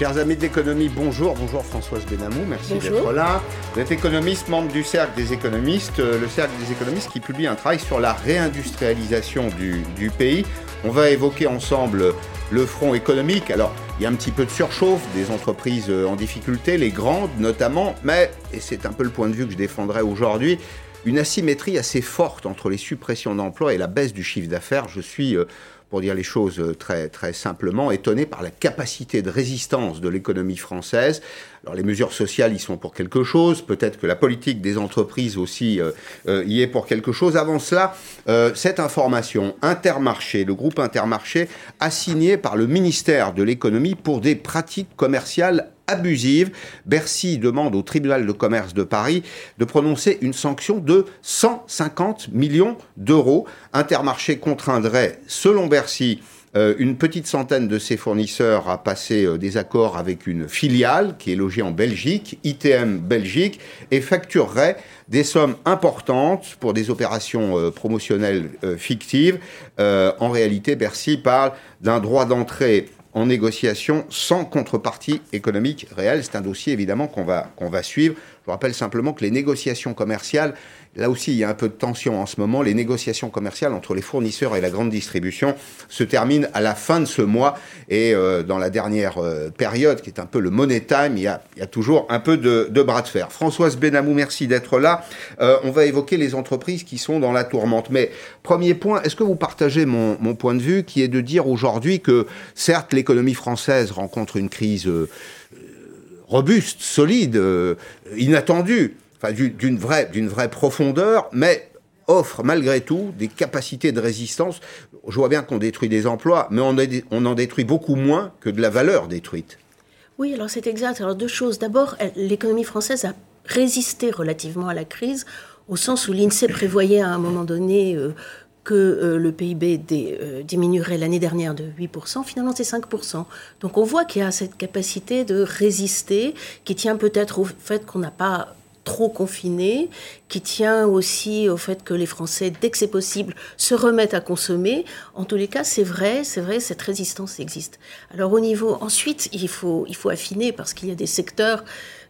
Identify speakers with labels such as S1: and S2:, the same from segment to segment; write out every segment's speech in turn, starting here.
S1: Chers amis de l'économie, bonjour. Bonjour Françoise Benamou, merci d'être là. Vous êtes économiste, membre du Cercle des économistes, euh, le Cercle des économistes qui publie un travail sur la réindustrialisation du, du pays. On va évoquer ensemble le front économique. Alors, il y a un petit peu de surchauffe des entreprises euh, en difficulté, les grandes notamment, mais, et c'est un peu le point de vue que je défendrai aujourd'hui, une asymétrie assez forte entre les suppressions d'emplois et la baisse du chiffre d'affaires. Je suis euh, pour dire les choses euh, très, très simplement, étonné par la capacité de résistance de l'économie française. Alors les mesures sociales y sont pour quelque chose, peut-être que la politique des entreprises aussi euh, euh, y est pour quelque chose. Avant cela, cette information, Intermarché, le groupe Intermarché, assigné par le ministère de l'économie pour des pratiques commerciales abusive. Bercy demande au tribunal de commerce de Paris de prononcer une sanction de 150 millions d'euros. Intermarché contraindrait, selon Bercy, euh, une petite centaine de ses fournisseurs à passer euh, des accords avec une filiale qui est logée en Belgique, ITM Belgique, et facturerait des sommes importantes pour des opérations euh, promotionnelles fictives. en réalité, Bercy parle d'un droit d'entrée en négociation sans contrepartie économique réelle. C'est un dossier évidemment qu'on va, qu'on va suivre. Je vous rappelle simplement que les négociations commerciales Là aussi, il y a un peu de tension en ce moment. Les négociations commerciales entre les fournisseurs et la grande distribution se terminent à la fin de ce mois. Et euh, dans la dernière euh, période, qui est un peu le money time, il y a, toujours un peu de, bras de fer. Françoise Benamou, merci d'être là. Euh, on va évoquer les entreprises qui sont dans la tourmente. Mais premier point, est-ce que vous partagez mon, mon, point de vue qui est de dire aujourd'hui que certes l'économie française rencontre une crise robuste, solide, inattendue, d'une vraie, d'une vraie profondeur, mais offre malgré tout des capacités de résistance. Je vois bien qu'on détruit des emplois, mais on, on, en détruit beaucoup moins que de la valeur détruite.
S2: Oui, alors c'est exact. Alors deux choses. D'abord, l'économie française a résisté relativement à la crise, au sens où l'INSEE prévoyait à un moment donné euh, que euh, le PIB euh, diminuerait l'année dernière de 8%, finalement c'est 5%. Donc on voit qu'il y a cette capacité de résister qui tient peut-être au fait qu'on n'a pas trop confiné, qui tient aussi au fait que les Français, dès que c'est possible, se remettent à consommer. En tous les cas, c'est vrai, c'est vrai, cette résistance existe. Alors au niveau, ensuite, il faut, il faut affiner parce qu'il y a des secteurs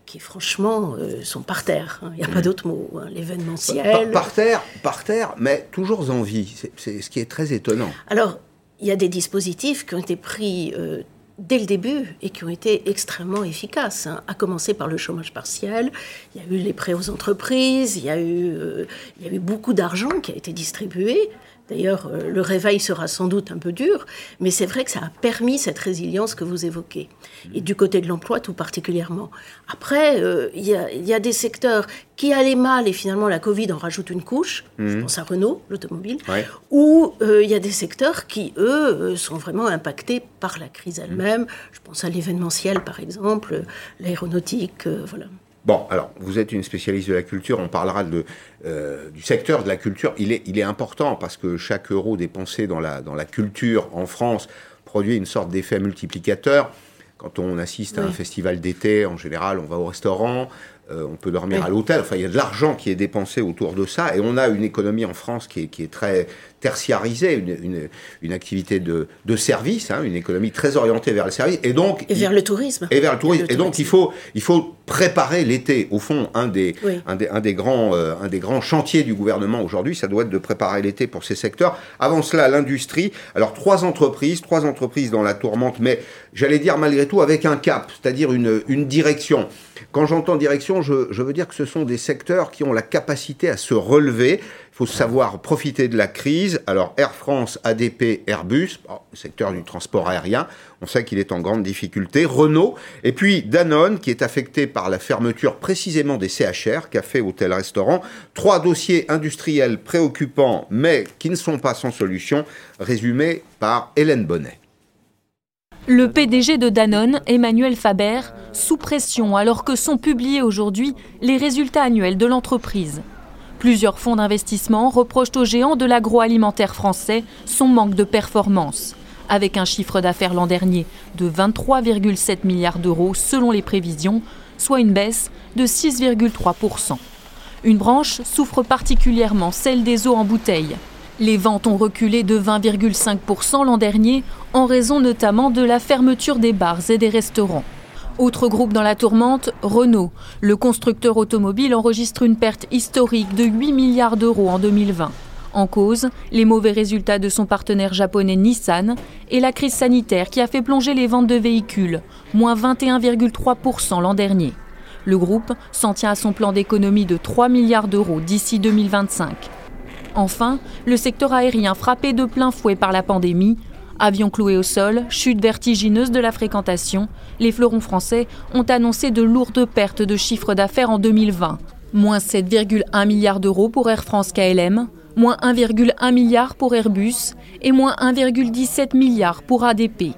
S2: qui franchement euh, sont par terre. Hein. Il n'y a pas mmh. d'autre mot. Hein. L'événementiel.
S1: Par, terre, par terre, mais toujours en vie. C'est ce qui est très étonnant.
S2: Alors, il y a des dispositifs qui ont été pris euh, dès le début et qui ont été extrêmement efficaces, hein. à commencer par le chômage partiel. Il y a eu les prêts aux entreprises, il y a eu, euh, il y a eu beaucoup d'argent qui a été distribué. D'ailleurs, euh, le réveil sera sans doute un peu dur, mais c'est vrai que ça a permis cette résilience que vous évoquez. Et du côté de l'emploi, tout particulièrement. Après, euh, il y, a des secteurs qui allaient mal et finalement la Covid en rajoute une couche. Je mhm. pense à Renault, l'automobile. Ou euh, il y a des secteurs qui, eux, sont vraiment impactés par la crise elle-même. Je pense à l'événementiel, par exemple, l'aéronautique, voilà.
S1: Bon, alors, vous êtes une spécialiste de la culture, on parlera de, euh, du secteur de la culture. Il est, il est important parce que chaque euro dépensé dans la, dans la culture en France produit une sorte d'effet multiplicateur. Quand on assiste à un festival d'été, en général, on va au restaurant, euh, on peut dormir à l'hôtel. Enfin, il y a de l'argent qui est dépensé autour de ça. Et on a une économie en France qui est, qui est très tertiarisée, une, une, activité de, de service, hein, une économie très orientée vers le service.
S2: Et donc. Et vers le tourisme.
S1: Et vers le tourisme. Et, donc, il faut, il faut préparer l'été. Au fond, un des, un des, un des, grands, euh, un des grands chantiers du gouvernement aujourd'hui, ça doit être de préparer l'été pour ces secteurs. Avant cela, l'industrie. Alors, trois entreprises, trois entreprises dans la tourmente, mais j'allais dire malgré tout avec un cap, c'est-à-dire une, une direction. Quand j'entends direction, je, veux dire que ce sont des secteurs qui ont la capacité à se relever. Faut savoir profiter de la crise. Alors Air France, ADP, Airbus, secteur du transport aérien, on sait qu'il est en grande difficulté. Renault, et puis Danone, qui est affecté par la fermeture précisément des CHR, café, hôtel, restaurant. Trois dossiers industriels préoccupants, mais qui ne sont pas sans solution, résumés par Hélène Bonnet.
S3: Le PDG de Danone, Emmanuel Faber, sous pression alors que sont publiés aujourd'hui les résultats annuels de l'entreprise. Plusieurs fonds d'investissement reprochent au géant de l'agroalimentaire français son manque de performance, avec un chiffre d'affaires l'an dernier de 23,7 milliards d'euros selon les prévisions, soit une baisse de 6,3%. Une branche souffre particulièrement celle des eaux en bouteille, les ventes ont reculé de 20,5% l'an dernier en raison notamment de la fermeture des bars et des restaurants. Autre groupe dans la tourmente, Renault. Le constructeur automobile enregistre une perte historique de 8 milliards d'euros en 2020. En cause, les mauvais résultats de son partenaire japonais Nissan et la crise sanitaire qui a fait plonger les ventes de véhicules, moins 21,3% l'an dernier. Le groupe s'en tient à son plan d'économie de 3 milliards d'euros d'ici 2025. Enfin, le secteur aérien frappé de plein fouet par la pandémie. Avions cloués au sol, chute vertigineuse de la fréquentation, les fleurons français ont annoncé de lourdes pertes de chiffre d'affaires en 2020. Moins 7,1 milliards d'euros pour Air France KLM, moins 1,1 milliard pour Airbus et moins 1,17 milliard pour ADP.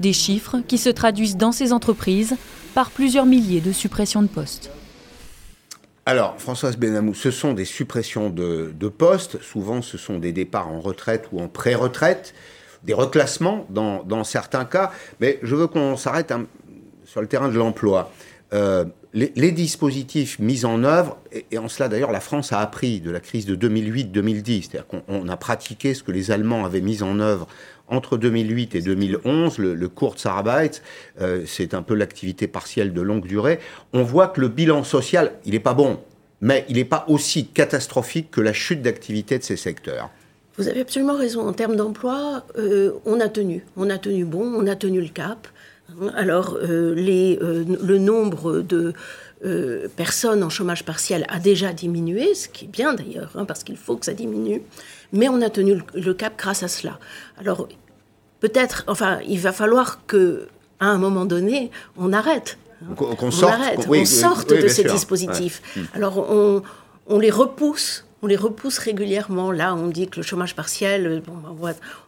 S3: Des chiffres qui se traduisent dans ces entreprises par plusieurs milliers de suppressions de postes.
S1: Alors, Françoise Benamou, ce sont des suppressions de, postes, souvent ce sont des départs en retraite ou en pré-retraite, des reclassements dans, certains cas, mais je veux qu'on s'arrête sur le terrain de l'emploi. Euh, les, dispositifs mis en œuvre, et, en cela d'ailleurs la France a appris de la crise de 2008-2010, c'est-à-dire qu'on a pratiqué ce que les Allemands avaient mis en œuvre entre 2008 et 2011, le, le Kurzarbeit, euh, c'est un peu l'activité partielle de longue durée, on voit que le bilan social, il n'est pas bon, mais il n'est pas aussi catastrophique que la chute d'activité de ces secteurs.
S2: Vous avez absolument raison. En termes d'emploi, euh, on a tenu. On a tenu bon, on a tenu le cap. Alors, euh, les, le nombre de personnes en chômage partiel a déjà diminué, ce qui est bien d'ailleurs, hein, parce qu'il faut que ça diminue mais on a tenu le, cap grâce à cela. Alors, peut-être, enfin, il va falloir que, à un moment donné, on arrête.
S1: Qu'on sorte,
S2: sorte de ces dispositifs. Alors, on, on les repousse on les repousse régulièrement. Là, on dit que le chômage partiel, euh, ben,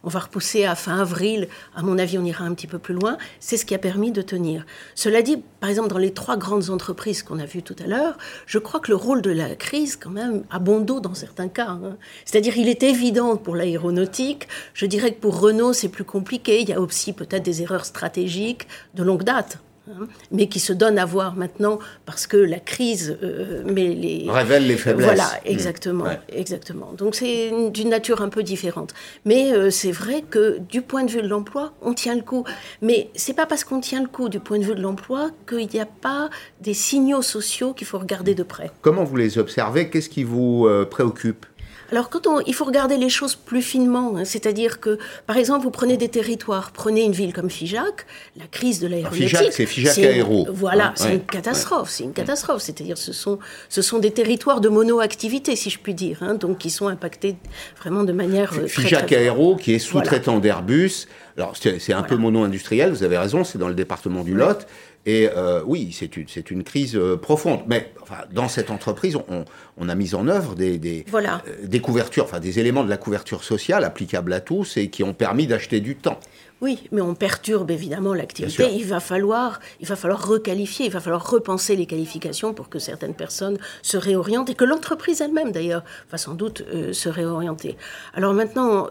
S2: on, va, repousser à fin avril. À mon avis, on ira un petit peu plus loin. C'est ce qui a permis de tenir. Cela dit, par exemple, dans les trois grandes entreprises qu'on a vues tout à l'heure, je crois que le rôle de la crise, quand même, a bon dos dans certains cas. Hein. C'est-à-dire, il est évident pour l'aéronautique. Je dirais que pour Renault, c'est plus compliqué. Il y a aussi peut-être des erreurs stratégiques de longue date. Hein, mais qui se donne à voir maintenant parce que la crise euh, les
S1: révèle les faiblesses.
S2: Voilà, mmh. exactement, exactement. Donc c'est d'une nature un peu différente. Mais euh, c'est vrai que du point de vue de l'emploi, on tient le coup. Mais c'est pas parce qu'on tient le coup du point de vue de l'emploi qu'il n'y a pas des signaux sociaux qu'il faut regarder de près.
S1: Comment vous les observez? Qu'est-ce qui vous euh, préoccupe?
S2: Alors, quand on, il faut regarder les choses plus finement, hein, c'est-à-dire que, par exemple, vous prenez des territoires, prenez une ville comme Figeac, la crise de l'aéronautique.
S1: Figeac, c'est Figeac Aéro.
S2: Voilà, hein, c'est une catastrophe, c'est une catastrophe. C'est-à-dire, ce sont, ce sont des territoires de monoactivité, si je puis dire, hein, donc qui sont impactés vraiment de manière. Euh,
S1: Figeac Aéro, qui est sous-traitant d'Airbus. Alors, c'est un peu mono-industriel, vous avez raison, c'est dans le département du Lot. Et euh, oui, c'est une, une, crise euh, profonde. Mais enfin, dans cette entreprise, on, on, a mis en œuvre des, des,
S2: voilà.
S1: Euh, des, couvertures, enfin des éléments de la couverture sociale applicables à tous et qui ont permis d'acheter du temps.
S2: Oui, mais on perturbe évidemment l'activité. Il va falloir, il va falloir requalifier, il va falloir repenser les qualifications pour que certaines personnes se réorientent et que l'entreprise elle-même d'ailleurs va sans doute se réorienter. Alors maintenant,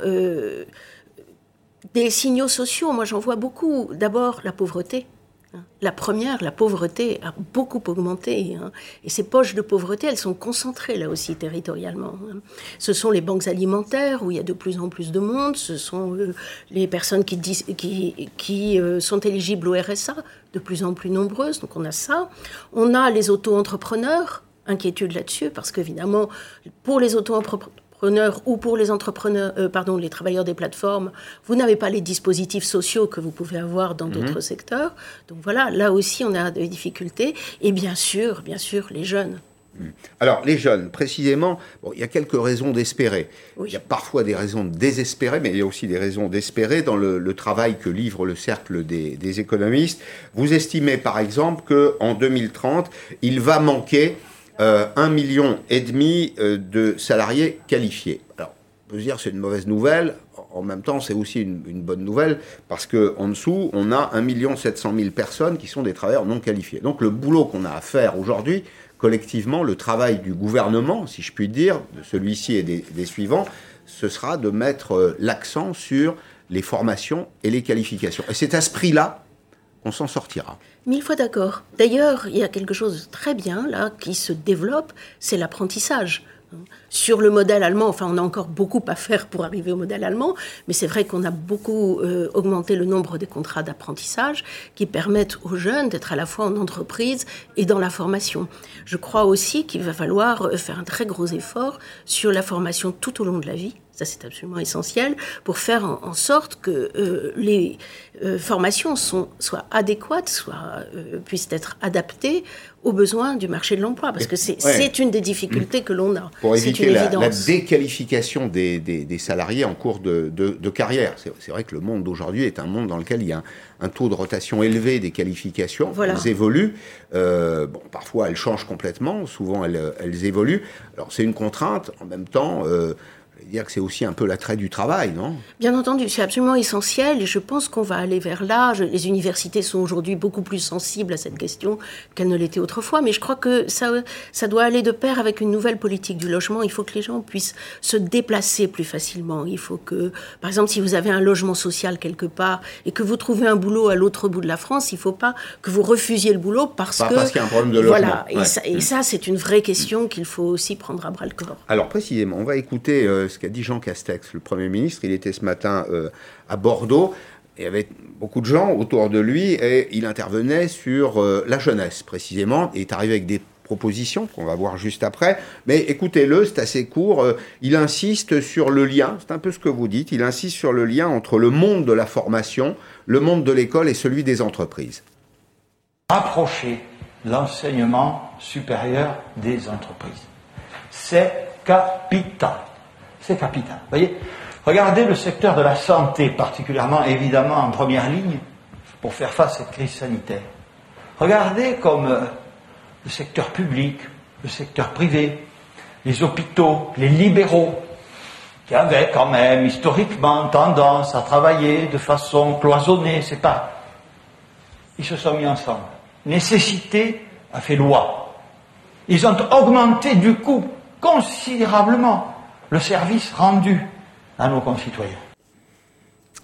S2: des signaux sociaux, moi j'en vois beaucoup. D'abord la pauvreté. La première, la pauvreté, a beaucoup augmenté. Hein. Et ces poches de pauvreté, elles sont concentrées là aussi territorialement. Hein. Ce sont les banques alimentaires où il y a de plus en plus de monde. Ce sont euh, les personnes qui, qui, euh, sont éligibles au RSA, de plus en plus nombreuses. Donc on a ça. On a les auto-entrepreneurs inquiétude là-dessus, parce qu'évidemment, pour les auto-entrepreneurs, ou pour les entrepreneurs, euh, pardon, les travailleurs des plateformes, vous n'avez pas les dispositifs sociaux que vous pouvez avoir dans mhm. d'autres secteurs. Donc voilà, là aussi, on a des difficultés. Et bien sûr, bien sûr, les jeunes.
S1: Mhm. Alors, les jeunes, précisément, bon, il y a quelques raisons d'espérer. Il y a parfois des raisons de désespérer, mais il y a aussi des raisons d'espérer dans le, travail que livre le cercle des, des économistes. Vous estimez, par exemple, qu'en 2030, il va manquer un million et demi euh, de salariés qualifiés. Alors, on peut se dire c'est une mauvaise nouvelle. En même temps, c'est aussi une, bonne nouvelle parce que en dessous, on a 1 million 700 000 personnes qui sont des travailleurs non qualifiés. Donc, le boulot qu'on a à faire aujourd'hui, collectivement, le travail du gouvernement, si je puis dire, de celui-ci et des, des suivants, ce sera de mettre euh, l'accent sur les formations et les qualifications. Et c'est à ce prix-là on s'en sortira.
S2: Mille fois d'accord. D'ailleurs, il y a quelque chose de très bien là qui se développe, c'est l'apprentissage. Sur le modèle allemand, enfin, on a encore beaucoup à faire pour arriver au modèle allemand, mais c'est vrai qu'on a beaucoup euh, augmenté le nombre des contrats d'apprentissage qui permettent aux jeunes d'être à la fois en entreprise et dans la formation. Je crois aussi qu'il va falloir euh, faire un très gros effort sur la formation tout au long de la vie ça c'est absolument essentiel, pour faire en, sorte que euh, les euh, formations sont, soient adéquates, soient, euh, puissent être adaptées aux besoins du marché de l'emploi, parce que c'est une des difficultés que l'on a.
S1: Pour éviter la, la, déqualification des, des, salariés en cours de, de, carrière. C'est vrai que le monde d'aujourd'hui est un monde dans lequel il y a un, taux de rotation élevé des qualifications. Elles évoluent. bon, parfois elles changent complètement, souvent elles, elles évoluent. Alors c'est une contrainte. En même temps, dire que c'est aussi un peu l'attrait du travail, non?
S2: Bien entendu, c'est absolument essentiel et je pense qu'on va aller vers là. les universités sont aujourd'hui beaucoup plus sensibles à cette question qu'elles ne l'étaient autrefois, mais je crois que ça, ça doit aller de pair avec une nouvelle politique du logement. Il faut que les gens puissent se déplacer plus facilement. Il faut que, par exemple, si vous avez un logement social quelque part et que vous trouvez un boulot à l'autre bout de la France, il ne faut pas que vous refusiez le boulot parce que...
S1: Parce qu'il y a un problème de logement.
S2: Voilà, et, ça, et ça c'est une vraie question qu'il faut aussi prendre à bras le corps.
S1: Alors précisément, on va écouter euh, ce qu'a dit Jean Castex, le Premier ministre. Il était ce matin euh, à Bordeaux. Il y avait beaucoup de gens autour de lui et il intervenait sur euh, la jeunesse précisément. Et est arrivé avec des propositions qu'on va voir juste après. Mais écoutez-le, c'est assez court. Euh, il insiste sur le lien, c'est un peu ce que vous dites, il insiste sur le lien entre le monde de la formation, le monde de l'école et celui des entreprises.
S4: Rapprocher l'enseignement supérieur des entreprises. C'est capital c'est capital. voyez Regardez le secteur de la santé, particulièrement évidemment en première ligne pour faire face à cette crise sanitaire. Regardez comme euh, le secteur public, le secteur privé, les hôpitaux, les libéraux, qui avaient quand même historiquement tendance à travailler de façon cloisonnée, c'est pas. Ils se sont mis ensemble. Nécessité a fait loi. Ils ont augmenté du coup considérablement le service rendu à nos concitoyens.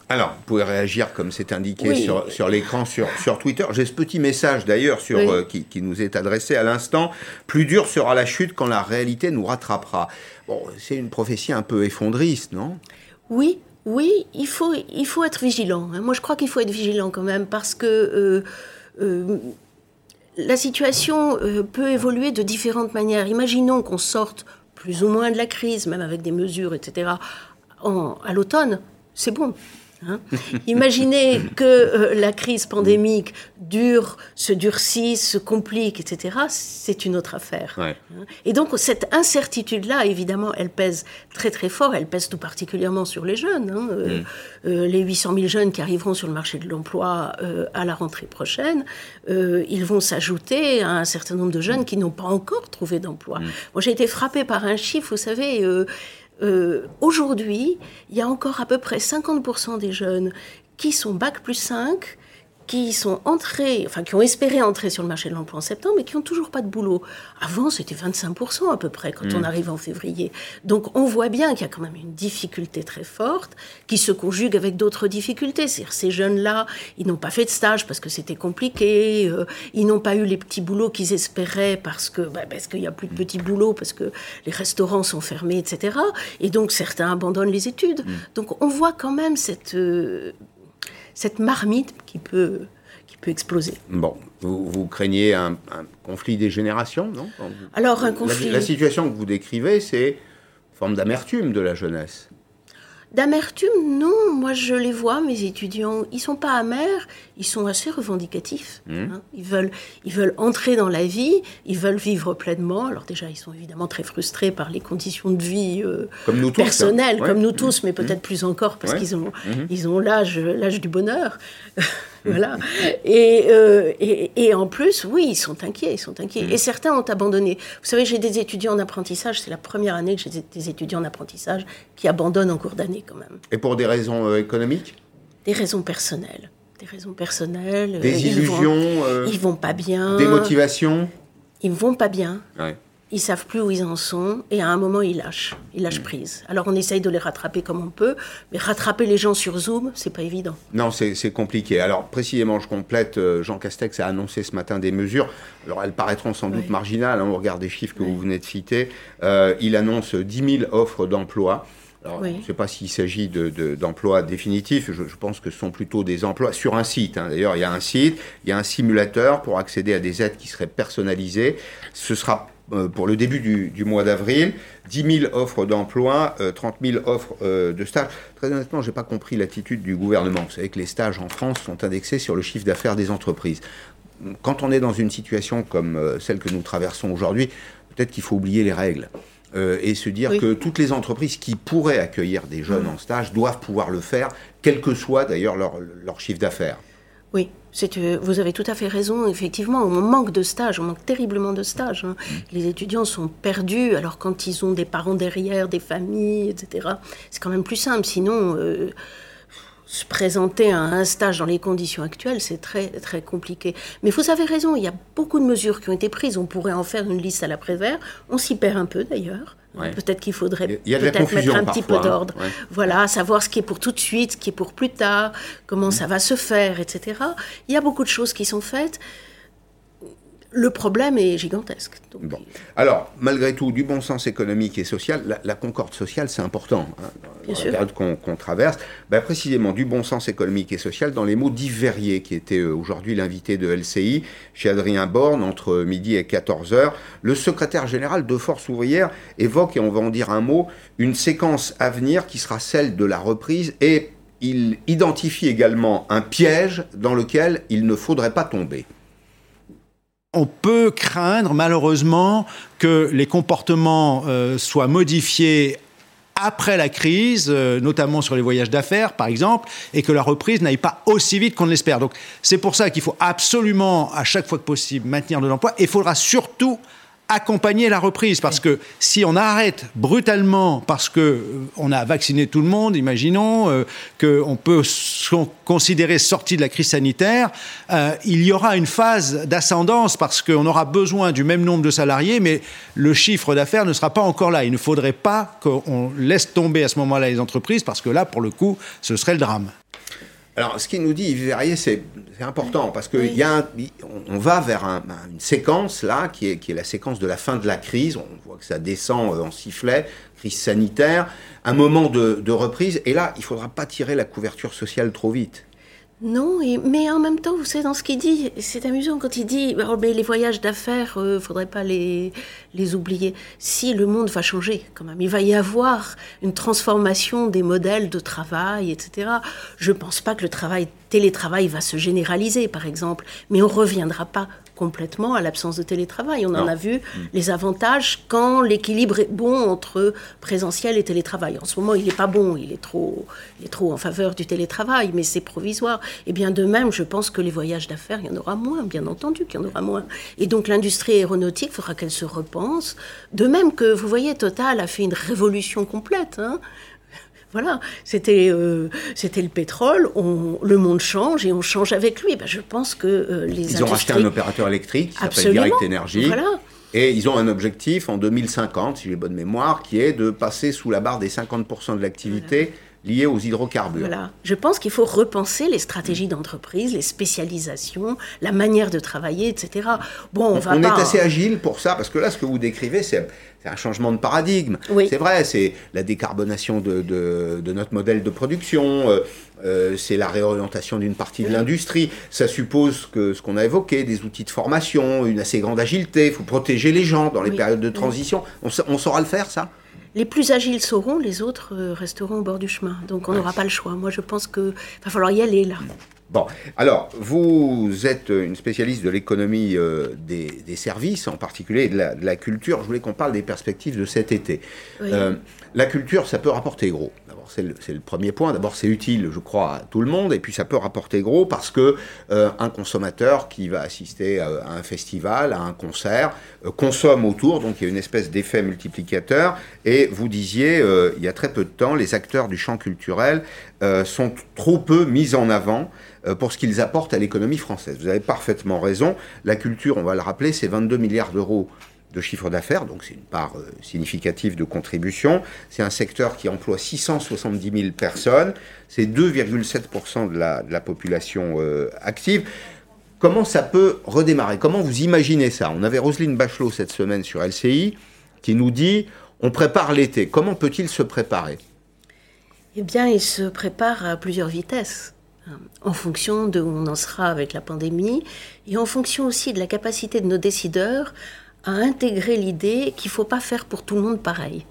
S1: Alors, vous pouvez réagir comme c'est indiqué sur, sur l'écran sur, sur Twitter. J'ai ce petit message d'ailleurs sur euh, qui, qui, nous est adressé à l'instant. Plus dur sera la chute quand la réalité nous rattrapera. Bon, c'est une prophétie un peu effondriste, non?
S2: Oui, oui, il faut, il faut être vigilant. Hein. Moi, je crois qu'il faut être vigilant quand même parce que euh, euh, la situation peut évoluer de différentes manières. Imaginons qu'on sorte plus ou moins de la crise, même avec des mesures, etc., à l'automne, c'est bon. Hein. Imaginez que euh, la crise pandémique dure, se durcisse, se complique, etc. C'est une autre affaire. Hein. Et donc cette incertitude-là, évidemment, elle pèse très très fort. Elle pèse tout particulièrement sur les jeunes. Hein. Euh, mm. euh, les 800 000 jeunes qui arriveront sur le marché de l'emploi à la rentrée prochaine, ils vont s'ajouter à un certain nombre de jeunes qui n'ont pas encore trouvé d'emploi. Mm. Moi, j'ai été frappée par un chiffre. Vous savez. Euh, aujourd'hui, il y a encore à peu près 50% des jeunes qui sont bac plus 5 qui sont entrés, enfin qui ont espéré entrer sur le marché de l'emploi en septembre, mais qui n'ont toujours pas de boulot. Avant, c'était 25% à peu près quand on mm. arrive en février. Donc on voit bien qu'il y a quand même une difficulté très forte qui se conjugue avec d'autres difficultés. C'est-à-dire ces jeunes-là, ils n'ont pas fait de stage parce que c'était compliqué, euh, ils n'ont pas eu les petits boulots qu'ils espéraient parce que bah, parce qu'il n'y a plus de petits boulots, parce que les restaurants sont fermés, etc. Et donc certains abandonnent les études. Mm. Donc on voit quand même cette euh, cette marmite qui peut, qui peut exploser.
S1: Bon, vous, craignez un, conflit des générations, non?
S2: Alors, un conflit.
S1: La, situation que vous décrivez, c'est une forme d'amertume de la jeunesse.
S2: D'amertume, non. Moi, je les vois, mes étudiants. Ils sont pas amers, ils sont assez revendicatifs. Mmh. Hein. Ils, veulent, ils veulent entrer dans la vie, ils veulent vivre pleinement. Alors déjà, ils sont évidemment très frustrés par les conditions de vie euh, comme nous tous, hein. personnelles, comme nous tous, mais mmh. peut-être plus encore parce qu'ils ont, mmh. ils ont l'âge, l'âge du bonheur. voilà. Euh, et, et, en plus, oui, ils sont inquiets, ils sont inquiets. Et certains ont abandonné. Vous savez, j'ai des étudiants en apprentissage. C'est la première année que j'ai des étudiants en apprentissage qui abandonnent en cours d'année, quand même.
S1: Et pour des raisons euh, économiques?
S2: Des raisons personnelles. Des raisons personnelles.
S1: Des illusions
S2: ils vont, vont pas bien.
S1: Des motivations?
S2: Ils vont pas bien. Ouais. Ils savent plus où ils en sont et à un moment ils lâchent, ils lâchent prise. Alors on essaye de les rattraper comme on peut, mais rattraper les gens sur Zoom, c'est pas évident.
S1: Non, c'est compliqué. Alors précisément, je complète, euh, Jean Castex a annoncé ce matin des mesures. Alors elles paraîtront sans doute marginales, hein, on regarde des chiffres que vous venez de citer. Euh, il annonce 10 000 offres d'emploi. Alors, Je ne sais pas s'il s'agit d'emplois de, définitifs, je, pense que ce sont plutôt des emplois sur un site. Hein. D'ailleurs, il y a un site, il y a un simulateur pour accéder à des aides qui seraient personnalisées. Ce sera pour le début du, mois d'avril, 10 000 offres d'emploi, 30 euh, 000 offres euh, de stage. Très honnêtement, je n'ai pas compris l'attitude du gouvernement. Vous savez que les stages en France sont indexés sur le chiffre d'affaires des entreprises. Quand on est dans une situation comme celle que nous traversons aujourd'hui, peut-être qu'il faut oublier les règles. et se dire que toutes les entreprises qui pourraient accueillir des jeunes en stage doivent pouvoir le faire, quel que soit d'ailleurs leur chiffre d'affaires.
S2: Oui, euh, vous avez tout à fait raison. Effectivement, on manque de stages, on manque terriblement de stages. Hein. Mm. Les étudiants sont perdus, alors quand ils ont des parents derrière, des familles, etc., c'est quand même plus simple. Sinon, euh, se présenter à un stage dans les conditions actuelles, c'est très, très compliqué. Mais vous avez raison, il y a beaucoup de mesures qui ont été prises. On pourrait en faire une liste à l'après-vert. On s'y perd un peu d'ailleurs. Peut-être qu'il faudrait peut-être mettre un petit peu hein. d'ordre. Voilà, savoir ce qui est pour tout de suite, ce qui est pour plus tard, comment ça va se faire, etc. Il y a beaucoup de choses qui sont faites le problème est gigantesque.
S1: Bon. Alors, malgré tout, du bon sens économique et social, la, concorde sociale, c'est important hein, dans la période qu'on traverse. Ben, précisément, du bon sens économique et social dans les mots d'Yves qui était euh, aujourd'hui l'invité de LCI, chez Adrien Borne, entre midi et 14h. Le secrétaire général de Force ouvrière évoque, et on va en dire un mot, une séquence à venir qui sera celle de la reprise et il identifie également un piège dans lequel il ne faudrait pas tomber
S5: on peut craindre malheureusement que les comportements euh, soient modifiés après la crise, euh, notamment sur les voyages d'affaires, par exemple, et que la reprise n'aille pas aussi vite qu'on l'espère. Donc, c'est pour ça qu'il faut absolument, à chaque fois que possible, maintenir de l'emploi. Et il faudra surtout accompagner la reprise. Parce que si on arrête brutalement, parce que euh, on a vacciné tout le monde, imaginons, euh, qu'on peut considérer sorti de la crise sanitaire, euh, il y aura une phase d'ascendance parce qu'on aura besoin du même nombre de salariés, mais le chiffre d'affaires ne sera pas encore là. Il ne faudrait pas qu'on laisse tomber à ce moment-là les entreprises parce que là, pour le coup, ce serait le drame.
S1: Alors, ce qu'il nous dit, Yves Verrier, c'est important parce qu'on on va vers une séquence là qui est, qui est, la séquence de la fin de la crise. On voit que ça descend euh, en sifflet, crise sanitaire, un moment de, de reprise. Et là, il ne faudra pas tirer la couverture sociale trop vite.
S2: Non, mais en même temps, vous savez, dans ce qu'il dit, c'est amusant quand il dit oh, les voyages d'affaires, ne euh, faudrait pas les, les oublier. Si le monde va changer, quand même, il va y avoir une transformation des modèles de travail, etc. Je ne pense pas que le travail télétravail va se généraliser, par exemple, mais on ne reviendra pas complètement à l'absence de télétravail. On en a vu mm. les avantages quand l'équilibre est bon entre présentiel et télétravail. En ce moment, il n'est pas bon, il est, trop, il est trop en faveur du télétravail, mais c'est provisoire. Et bien de même, je pense que les voyages d'affaires, il y en aura moins, bien entendu qu'il y en aura moins. Et donc l'industrie aéronautique, il faudra qu'elle se repense. De même que, vous voyez, Total a fait une révolution complète. Hein voilà, c'était euh, c'était le pétrole. On, le monde change et on change avec lui. Ben, je pense que euh, les
S1: ils ont racheté un opérateur électrique qui s'appelle Direct Energy. Et ils ont un objectif en 2050, si j'ai bonne mémoire, qui est de passer sous la barre des 50% de l'activité liées aux hydrocarbures.
S2: Voilà. Je pense qu'il faut repenser les stratégies d'entreprise, les spécialisations, la manière de travailler, etc.
S1: Bon, on, va on est assez agile pour ça, parce que là, ce que vous décrivez, c'est un changement de paradigme. C'est vrai, c'est la décarbonation de, de, notre modèle de production, euh, euh, c'est la réorientation d'une partie de l'industrie. Ça suppose que ce qu'on a évoqué, des outils de formation, une assez grande agilité, il faut protéger les gens dans les périodes de transition. On, on saura le faire, ça?
S2: Les plus agiles sauront, les autres euh, resteront au bord du chemin. Donc on n'aura pas le choix. Moi, je pense qu'il va falloir y aller là.
S1: Bon, alors, vous êtes une spécialiste de l'économie euh, des, services, en particulier de la, culture. Je voulais qu'on parle des perspectives de cet été. Euh, la culture, ça peut rapporter gros. C'est le, premier point. D'abord, c'est utile, je crois, à tout le monde. Et puis, ça peut rapporter gros parce que euh, un consommateur qui va assister à, un festival, à un concert, consomme autour. Donc, il y a une espèce d'effet multiplicateur. Et vous disiez, il y a très peu de temps, les acteurs du champ culturel sont trop peu mis en avant. Euh, pour ce qu'ils apportent à l'économie française. Vous avez parfaitement raison. La culture, on va le rappeler, c'est 22 milliards d'euros de chiffre d'affaires, donc c'est une part significative de contribution. C'est un secteur qui emploie 670 000 personnes, c'est 2,7% de la, population active. Comment ça peut redémarrer? Comment vous imaginez ça? On avait Roselyne Bachelot cette semaine sur LCI qui nous dit on prépare l'été. Comment peut-il se préparer?
S2: Eh bien, il se prépare à plusieurs vitesses, hein, en fonction de où on en sera avec la pandémie, et en fonction aussi de la capacité de nos décideurs à intégrer l'idée qu'il ne faut pas faire pour tout le monde pareil.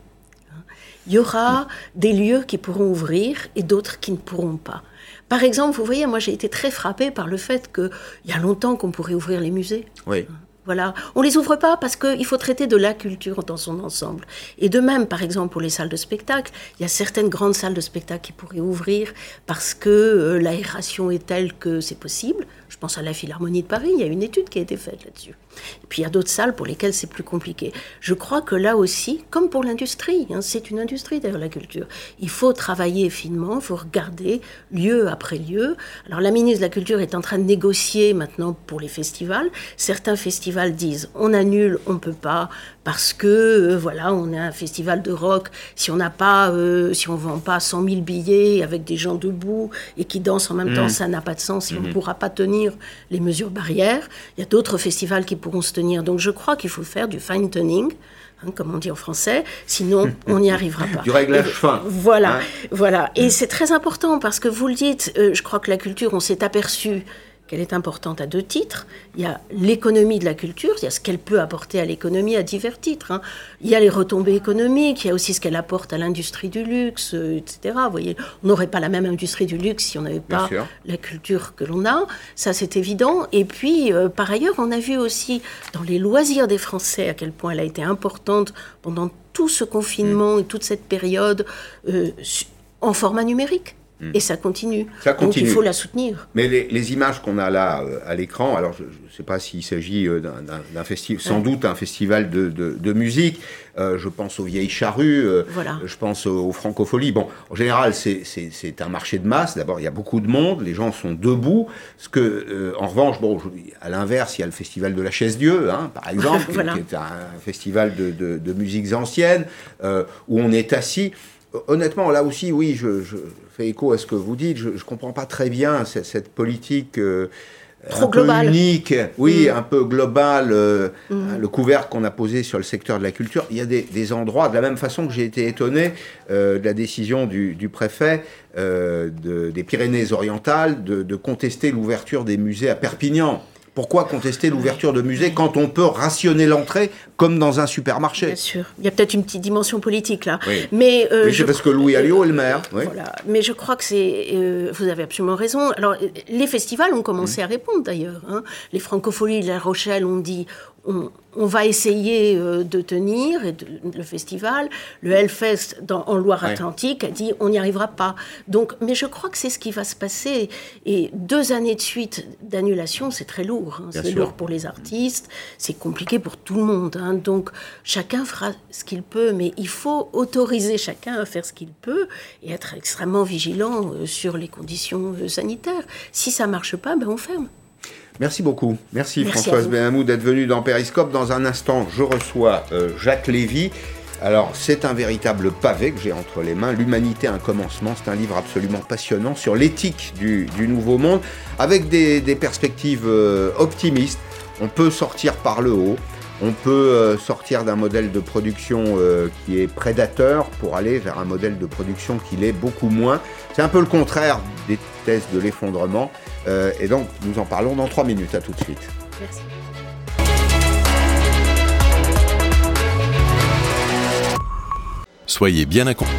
S2: Il y aura des lieux qui pourront ouvrir et d'autres qui ne pourront pas. Par exemple, vous voyez, moi j'ai été très frappée par le fait qu'il y a longtemps qu'on pourrait ouvrir les musées.
S1: Oui.
S2: Voilà, on les ouvre pas parce qu'il faut traiter de la culture dans son ensemble. Et de même, par exemple, pour les salles de spectacle, il y a certaines grandes salles de spectacle qui pourraient ouvrir parce que euh, l'aération est telle que c'est possible. Je pense à la Philharmonie de Paris, il y a une étude qui a été faite là-dessus. Et puis il y a d'autres salles pour lesquelles c'est plus compliqué. Je crois que là aussi, comme pour l'industrie, hein, c'est une industrie d'ailleurs la culture, il faut travailler finement, il faut regarder lieu après lieu. Alors la ministre de la Culture est en train de négocier maintenant pour les festivals. Certains festivals disent on annule, on peut pas parce que euh, voilà, on est un festival de rock. Si on n'a pas, euh, si on vend pas 100 000 billets avec des gens debout et qui dansent en même temps, mmh. ça n'a pas de sens. Si on ne mmh. pourra pas tenir les mesures barrières. Il y a d'autres festivals qui pourront se tenir. Donc je crois qu'il faut faire du fine-tuning. Hein, comme on dit en français, sinon on n'y arrivera pas.
S1: du réglage fin.
S2: Voilà, hein voilà. Et c'est très important parce que vous le dites, euh, je crois que la culture, on s'est aperçu qu'elle est importante à deux titres. Il y a l'économie de la culture, il y a ce qu'elle peut apporter à l'économie à divers titres. Hein. Il y a les retombées économiques, il y a aussi ce qu'elle apporte à l'industrie du luxe, euh, etc. Vous voyez, on n'aurait pas la même industrie du luxe si on n'avait pas la culture que l'on a. Ça, c'est évident. Et puis, euh, par ailleurs, on a vu aussi dans les loisirs des Français à quel point elle a été importante pendant tout ce confinement mm. et toute cette période euh, en format numérique. Et ça continue.
S1: ça continue.
S2: Donc il faut la soutenir.
S1: Mais les, images qu'on a là euh, à l'écran, alors je ne sais pas s'il s'agit euh, d'un festival, sans doute un festival de, de, musique. Euh, je pense aux vieilles charrues, voilà. je pense aux, francopholies. Bon, en général, c'est un marché de masse. D'abord, il y a beaucoup de monde, les gens sont debout. Ce que, en revanche, bon, à l'inverse, il y a le festival de la chaise Dieu, hein, par exemple, qui, est un festival de, de musiques anciennes où on est assis honnêtement, là aussi, oui, je, fais écho à ce que vous dites. Je ne comprends pas très bien cette, politique. Euh,
S2: Trop
S1: un
S2: globale.
S1: peu unique, oui, mm. un peu global, euh, mm. le couvercle qu'on a posé sur le secteur de la culture. Il y a des, endroits, de la même façon que j'ai été étonné euh, de la décision du, préfet des Pyrénées-Orientales de contester l'ouverture des musées à Perpignan. Pourquoi contester l'ouverture de musées quand on peut rationner l'entrée comme dans un supermarché?
S2: Bien sûr. Il y a peut-être une petite dimension politique là.
S1: Oui. Mais euh, c'est parce que Louis Alliot est le maire.
S2: Voilà. Mais je crois que c'est. Euh, vous avez absolument raison. Alors, les festivals ont commencé à répondre d'ailleurs. Hein. Les francopholies de La Rochelle ont dit on, va essayer euh, de tenir le festival. Le Hellfest dans, en Loire-Atlantique a dit on n'y arrivera pas. Donc, mais je crois que c'est ce qui va se passer. Et deux années de suite d'annulation, c'est très lourd. Hein. C'est lourd pour les artistes, c'est compliqué pour tout le monde. Hein. Donc, chacun fera ce qu'il peut, mais il faut autoriser chacun à faire ce qu'il peut et être extrêmement vigilant euh, sur les conditions euh, sanitaires. Si ça marche pas, ben on ferme.
S1: Merci beaucoup. Merci, Françoise Benhamou d'être venue dans Périscope. Dans un instant, je reçois euh, Jacques Lévy. Alors, c'est un véritable pavé que j'ai entre les mains. L'humanité, un commencement. C'est un livre absolument passionnant sur l'éthique du, nouveau monde, avec des, perspectives euh, optimistes. On peut sortir par le haut. On peut euh, sortir d'un modèle de production qui est prédateur pour aller vers un modèle de production qui l'est beaucoup moins. C'est un peu le contraire des thèses de l'effondrement. Euh, et donc, nous en parlons dans trois minutes. À tout de suite.
S2: Merci.
S6: Soyez bien accompagnés.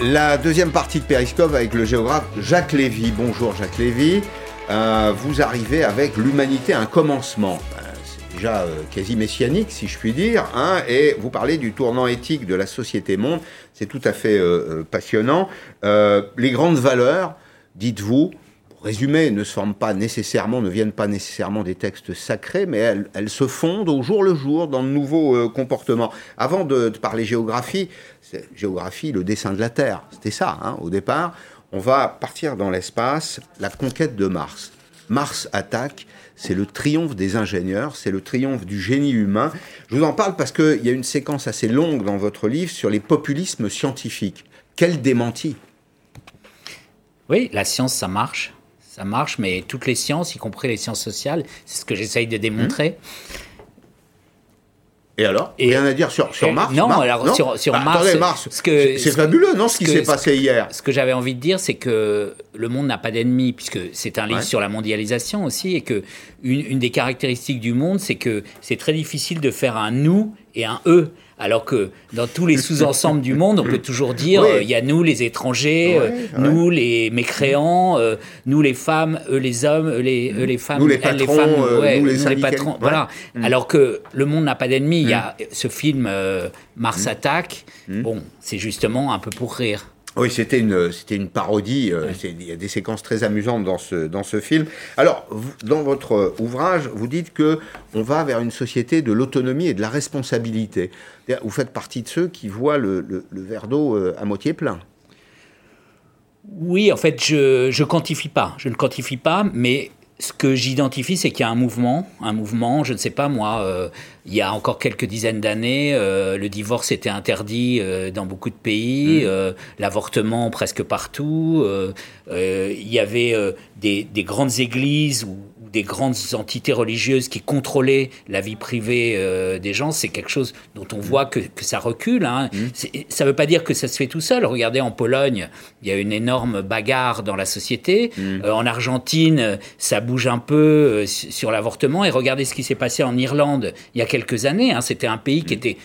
S1: La deuxième partie de Périscope avec le géographe Jacques Lévy. Bonjour Jacques Lévy. Euh, vous arrivez avec L'humanité, un commencement euh, quasi messianique, si je puis dire, hein, et vous parlez du tournant éthique de la société monde. C'est tout à fait euh, euh, passionnant. les grandes valeurs, dites-vous, résumer, ne se forment pas nécessairement, ne viennent pas nécessairement des textes sacrés, mais elles, se fondent au jour le jour dans de nouveaux comportements. Avant de, parler géographie, géographie, le dessin de la Terre, c'était ça hein, au départ. On va partir dans l'espace, la conquête de Mars. Mars attaque, c'est le triomphe des ingénieurs, c'est le triomphe du génie humain. Je vous en parle parce qu'il y a une séquence assez longue dans votre livre sur les populismes scientifiques. Quel démenti
S6: Oui, la science, ça marche. Ça marche, mais toutes les sciences, y compris les sciences sociales, c'est ce que j'essaye de démontrer. Mmh.
S1: Et alors et Rien à dire sur, sur Mars
S6: Non, alors sur, sur bah,
S1: Mars. c'est fabuleux, non, ce, qui s'est passé hier.
S6: Ce que j'avais envie de dire, c'est que le monde n'a pas d'ennemis, puisque c'est un livre sur la mondialisation aussi, et que une, une des caractéristiques du monde, c'est que c'est très difficile de faire un nous et un eux. Alors que dans tous les sous-ensembles du monde, on peut toujours dire euh, il y a nous les étrangers, euh, nous les mécréants, euh, nous les femmes, eux les hommes, eux les, les femmes,
S1: nous les patrons, les femmes, nous, les, les, patrons.
S6: Voilà. Mm. Alors que le monde n'a pas d'ennemis. Il y a mm. ce film Mars mm. attaque. Bon, c'est justement un peu pour rire.
S1: Oui, c'était une, c'était une parodie. Euh, il y a des séquences très amusantes dans ce, dans ce film. Alors, dans votre ouvrage, vous dites que on va vers une société de l'autonomie et de la responsabilité. Vous faites partie de ceux qui voient le, le, verre d'eau euh, à moitié plein.
S6: Oui, en fait, je ne quantifie pas. Je ne quantifie pas, mais ce que j'identifie, c'est qu'il y a un mouvement, un mouvement, je ne sais pas moi, euh, il y a encore quelques dizaines d'années, euh, le divorce était interdit euh, dans beaucoup de pays, mmh. l'avortement presque partout, il y avait des, des, grandes églises où des grandes entités religieuses qui contrôlaient la vie privée euh, des gens, c'est quelque chose dont on voit que, ça recule. Hein. Mm. Ça ne veut pas dire que ça se fait tout seul. Regardez, en Pologne, il y a une énorme bagarre dans la société. Mm. Euh, en Argentine, ça bouge un peu euh, sur l'avortement. Et regardez ce qui s'est passé en Irlande il y a quelques années. Hein. C'était un pays qui mm. était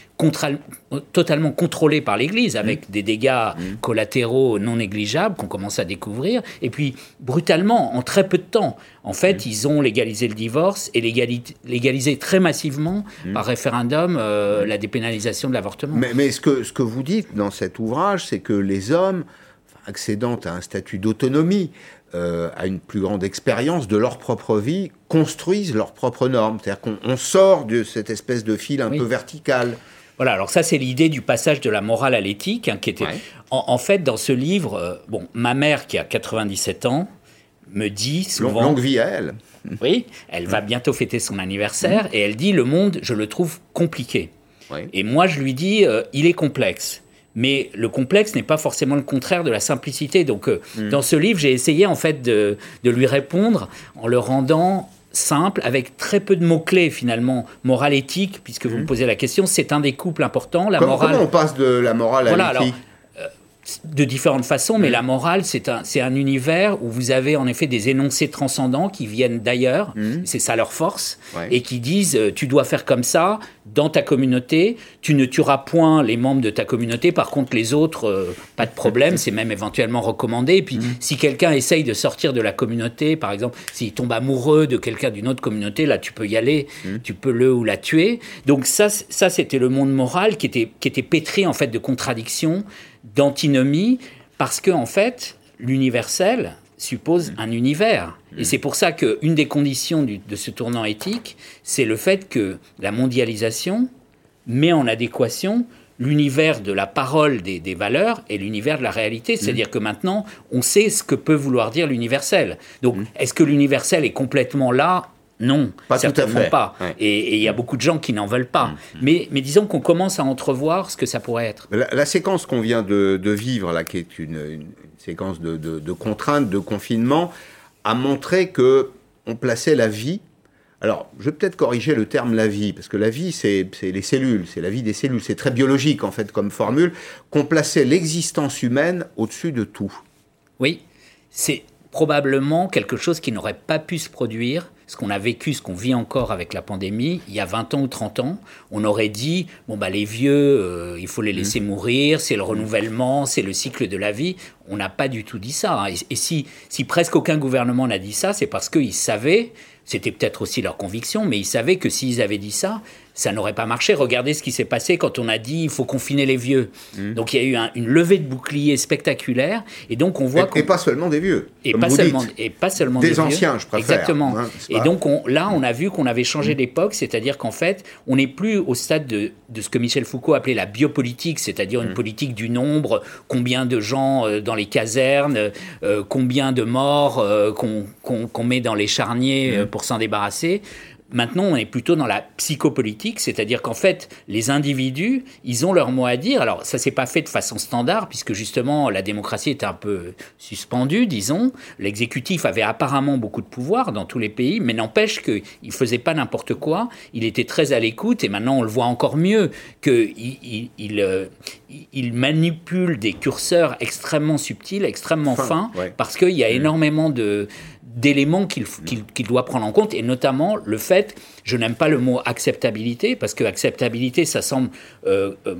S6: totalement contrôlé par l'Église, avec des dégâts collatéraux non négligeables qu'on commence à découvrir. Et puis, brutalement, en très peu de temps, en fait, ils ont légalisé le divorce et légalisé très massivement par référendum euh, la dépénalisation de l'avortement.
S1: Mais, ce, que, ce que vous dites dans cet ouvrage, c'est que les hommes, accédant à un statut d'autonomie, euh, à une plus grande expérience de leur propre vie, construisent leurs propres normes. C'est-à-dire qu'on sort de cette espèce de fil un peu vertical.
S6: Voilà, alors ça c'est l'idée du passage de la morale à l'éthique, hein, qui était en, fait dans ce livre. Euh, bon, ma mère qui a 97 ans, me dit souvent.
S1: Longue vie à elle.
S6: Oui, elle va bientôt fêter son anniversaire et elle dit le monde, je le trouve compliqué. Et moi, je lui dis, euh, il est complexe. Mais le complexe n'est pas forcément le contraire de la simplicité. Donc, euh, mm. dans ce livre, j'ai essayé en fait de, lui répondre en le rendant simple, avec très peu de mots-clés finalement. Morale éthique, puisque vous mm. me posez la question, c'est un des couples importants.
S1: La morale... comment on passe de la morale à l'éthique
S6: de différentes façons, mais mm. la morale, c'est un, c'est un univers où vous avez en effet des énoncés transcendants qui viennent d'ailleurs, mm. c'est ça leur force, et qui disent euh, tu dois faire comme ça dans ta communauté, tu ne tueras point les membres de ta communauté, par contre les autres, euh, pas de problème, c'est même éventuellement recommandé. Et puis mm. si quelqu'un essaye de sortir de la communauté, par exemple, s'il tombe amoureux de quelqu'un d'une autre communauté, là tu peux y aller, tu peux le ou la tuer. Donc ça, ça c'était le monde moral qui était, qui était pétri en fait de contradictions d'antinomie, parce que en fait, l'universel suppose un univers. Et c'est pour ça qu'une des conditions de ce tournant éthique, c'est le fait que la mondialisation met en adéquation l'univers de la parole des, valeurs et l'univers de la réalité. C'est-à-dire que maintenant, on sait ce que peut vouloir dire l'universel. Donc, est-ce que l'universel est complètement là? Non, pas certainement pas. Et il y a beaucoup de gens qui n'en veulent pas. Mm, mm. Mais, mais, disons qu'on commence à entrevoir ce que ça pourrait être.
S1: La, séquence qu'on vient de, vivre, là, qui est une, de, de, contraintes, de confinement, a montré que on plaçait la vie. Alors, je vais peut-être corriger le terme la vie, parce que la vie, c'est les cellules, c'est la vie des cellules, c'est très biologique en fait comme formule, qu'on plaçait l'existence humaine au-dessus de tout.
S6: Oui, c'est probablement quelque chose qui n'aurait pas pu se produire ce qu'on a vécu, ce qu'on vit encore avec la pandémie, il y a 20 ans ou 30 ans, on aurait dit, bon, bah, les vieux, euh, il faut les laisser mmh. mourir, c'est le renouvellement, c'est le cycle de la vie. On n'a pas du tout dit ça. Hein. Et, si, si presque aucun gouvernement n'a dit ça, c'est parce qu'ils savaient, c'était peut-être aussi leur conviction, mais ils savaient que s'ils avaient dit ça, ça n'aurait pas marché. Regardez ce qui s'est passé quand on a dit il faut confiner les vieux. Mmh. Donc il y a eu une levée de boucliers spectaculaire. Et donc on voit.
S1: Et, pas seulement des vieux.
S6: Et pas, seulement, et pas seulement des,
S1: anciens, je préfère.
S6: Exactement. Hein, et donc on, là, on a vu qu'on avait changé mmh. d'époque, c'est-à-dire qu'en fait, on n'est plus au stade de, de, ce que Michel Foucault appelait la biopolitique, c'est-à-dire une mmh. politique du nombre, combien de gens euh, dans les casernes, euh, combien de morts euh, qu'on met dans les charniers pour s'en débarrasser. Maintenant, on est plutôt dans la psychopolitique, c'est-à-dire qu'en fait, les individus, ils ont leur mot à dire. Alors, ça s'est pas fait de façon standard, puisque justement, la démocratie était un peu suspendue, disons. L'exécutif avait apparemment beaucoup de pouvoir dans tous les pays, mais n'empêche qu'il ne faisait pas n'importe quoi. Il était très à l'écoute, et maintenant, on le voit encore mieux, qu'il il, euh, il, manipule des curseurs extrêmement subtils, extrêmement fins, parce qu'il y a mmh. énormément de d'éléments qu'il doit prendre en compte, et notamment le fait, je n'aime pas le mot acceptabilité, parce que acceptabilité, ça semble euh, euh,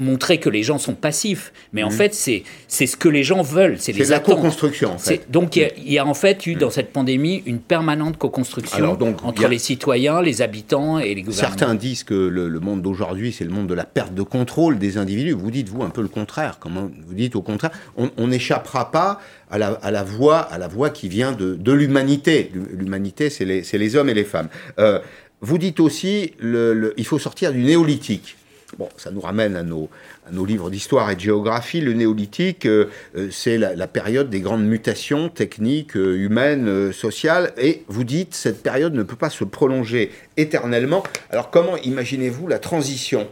S6: montrer que les gens sont passifs, mais en mmh. fait, c'est c'est ce que les gens veulent.
S1: C'est la co-construction, en fait.
S6: Donc, il y, a en fait eu, dans cette pandémie, une permanente co-construction entre les citoyens, les habitants et les gouvernements.
S1: Certains disent que le, monde d'aujourd'hui, c'est le monde de la perte de contrôle des individus. Vous dites, vous, un peu le contraire. Comment vous dites au contraire On n'échappera pas à la, à la, voix, à la voix qui vient de, de l'humanité. L'humanité, c'est les, les, hommes et les femmes. Euh, vous dites aussi, le, il faut sortir du néolithique. Bon, ça nous ramène à nos, nos livres d'histoire et de géographie. Le néolithique, euh, euh, c'est la, période des grandes mutations techniques, euh, humaines, sociales. Et vous dites, cette période ne peut pas se prolonger éternellement. Alors comment imaginez-vous la transition?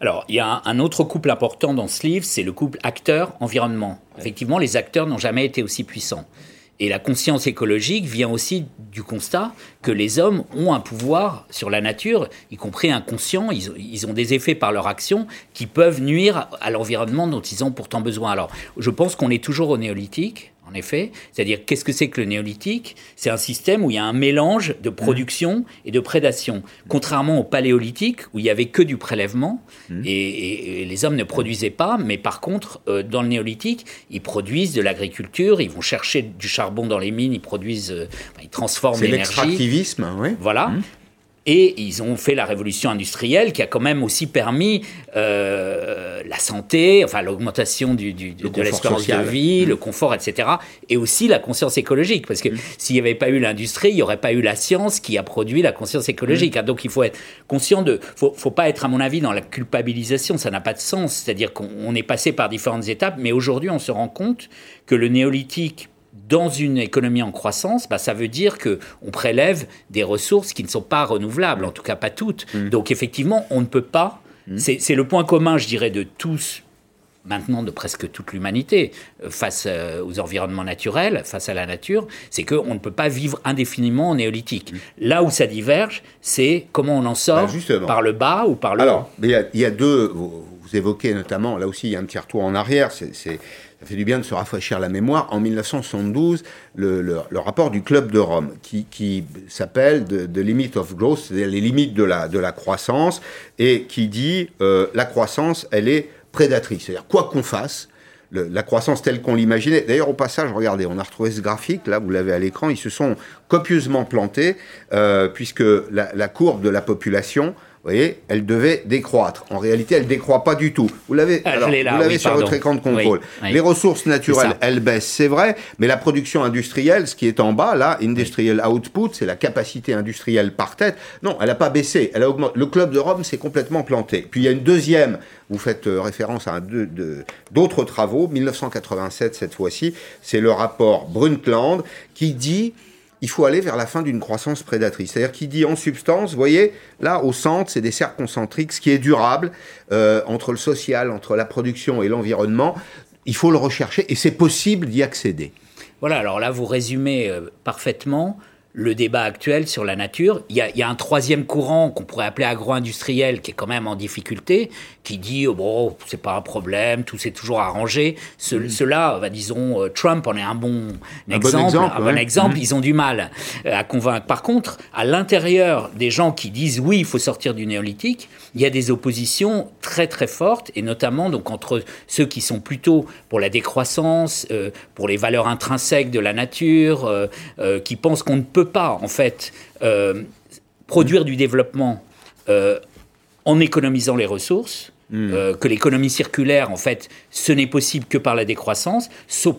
S6: Alors, il y a un, autre couple important dans ce livre, c'est le couple acteur-environnement. Effectivement, les acteurs n'ont jamais été aussi puissants. Et la conscience écologique vient aussi du constat que les hommes ont un pouvoir sur la nature, y compris inconscient. Ils, ils ont des effets par leur action qui peuvent nuire à l'environnement dont ils ont pourtant besoin. Alors, je pense qu'on est toujours au néolithique en effet. C'est-à-dire, qu'est-ce que c'est que le néolithique? C'est un système où il y a un mélange de production et de prédation. Contrairement au paléolithique, où il y avait que du prélèvement, mmh. et, les hommes ne produisaient pas, mais par contre, euh, dans le néolithique, ils produisent de l'agriculture, ils vont chercher du charbon dans les mines, ils produisent, euh, ils transforment l'énergie.
S1: C'est l'extractivisme, oui.
S6: Voilà. Mmh. Et ils ont fait la révolution industrielle qui a quand même aussi permis euh, la santé, enfin l'augmentation du, de l'espérance de vie, le mmh. confort, etc. Et aussi la conscience écologique. Parce que mmh. s'il n'y avait pas eu l'industrie, il n'y aurait pas eu la science qui a produit la conscience écologique. Mmh. Donc il faut être conscient de... Il ne faut pas être, à mon avis, dans la culpabilisation. Ça n'a pas de sens. C'est-à-dire qu'on est passé par différentes étapes, mais aujourd'hui on se rend compte que le néolithique dans une économie en croissance, bah, ça veut dire que on prélève des ressources qui ne sont pas renouvelables, en tout cas pas toutes. Mm. Donc effectivement, on ne peut pas. Mm. C'est le point commun, je dirais, de tous maintenant de presque toute l'humanité euh, face euh, aux environnements naturels, face à la nature, c'est qu'on ne peut pas vivre indéfiniment en néolithique. Mm. Là où ça diverge, c'est comment on en sort, bah, par le bas ou par le
S1: Alors, il y, a deux, vous, vous, évoquez notamment, là aussi il y a un petit retour en arrière, c'est ça fait du bien de se rafraîchir la mémoire. En 1972, le, rapport du Club de Rome, qui, s'appelle The, Limit of Growth, c'est-à-dire les limites de la, de la croissance, et qui dit euh, la croissance, elle est prédatrice. C'est-à-dire, quoi qu'on fasse, la croissance telle qu'on l'imaginait. D'ailleurs, au passage, regardez, on a retrouvé ce graphique, là, vous l'avez à l'écran, ils se sont copieusement plantés, euh, puisque la, courbe de la population vous voyez, elle devait décroître. En réalité, elle décroît pas du tout. Vous l'avez sur votre écran de contrôle. Les ressources naturelles, elles baissent, c'est vrai, mais la production industrielle, ce qui est en bas, là, industrial output, c'est la capacité industrielle par tête. Non, elle n'a pas baissé, elle a augmenté. Le club de Rome s'est complètement planté. Puis il y a une deuxième, vous faites euh, référence à d'autres travaux, 1987 cette fois-ci, c'est le rapport Brundtland qui dit il faut aller vers la fin d'une croissance prédatrice. C'est-à-dire qu'il dit en substance, vous voyez, là au centre, c'est des cercles concentriques, ce qui est durable euh, entre le social, entre la production et l'environnement. Il faut le rechercher et c'est possible d'y accéder.
S6: Voilà, alors là, vous résumez euh, parfaitement le débat actuel sur la nature. Il y a, un troisième courant qu'on pourrait appeler agro-industriel qui est quand même en difficulté, qui dit oh, bon, c'est pas un problème, tout s'est toujours arrangé. Cela, bah, disons, euh, Trump en est un bon exemple. un bon exemple, ils ont du mal euh, à convaincre. Par contre, à l'intérieur des gens qui disent oui, il faut sortir du néolithique, il y a des oppositions très très fortes, et notamment donc entre ceux qui sont plutôt pour la décroissance, euh, pour les valeurs intrinsèques de la nature, qui pensent qu'on ne peut pas, en fait, produire du développement en économisant les ressources, Hmm. Euh, que l'économie circulaire, en fait, ce n'est possible que par la décroissance.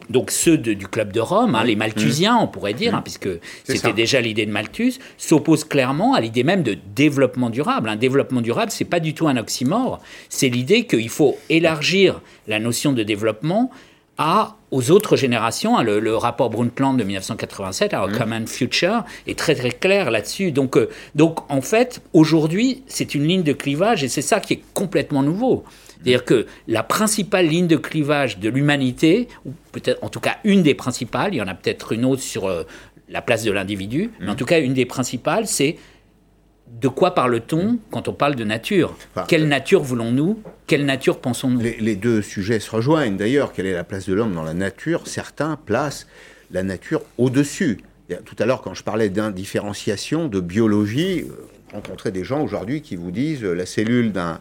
S6: donc ceux du Club de Rome, hein, les Malthusiens, on pourrait dire, hmm. hein, puisque c'était déjà l'idée de Malthus, s'opposent clairement à l'idée même de développement durable. Un développement durable, c'est pas du tout un oxymore. C'est l'idée qu'il faut élargir la notion de développement à, aux autres générations. Hein, le, rapport Brundtland de 1987, alors mmh. Common Future, est très très clair là-dessus. Donc, euh, donc en fait, aujourd'hui, c'est une ligne de clivage et c'est ça qui est complètement nouveau. C'est-à-dire que la principale ligne de clivage de l'humanité, ou peut-être en tout cas une des principales, il y en a peut-être une autre sur euh, la place de l'individu, mais en mmh. tout cas une des principales, c'est de quoi parle-t-on quand on parle de nature? Quelle nature voulons-nous? Quelle nature pensons-nous?
S1: Les, deux sujets se rejoignent d'ailleurs. Quelle est la place de l'homme dans la nature? Certains placent la nature au-dessus. Tout à l'heure, quand je parlais d'indifférenciation, de biologie, euh, rencontrer des gens aujourd'hui qui vous disent euh, la cellule d'un euh,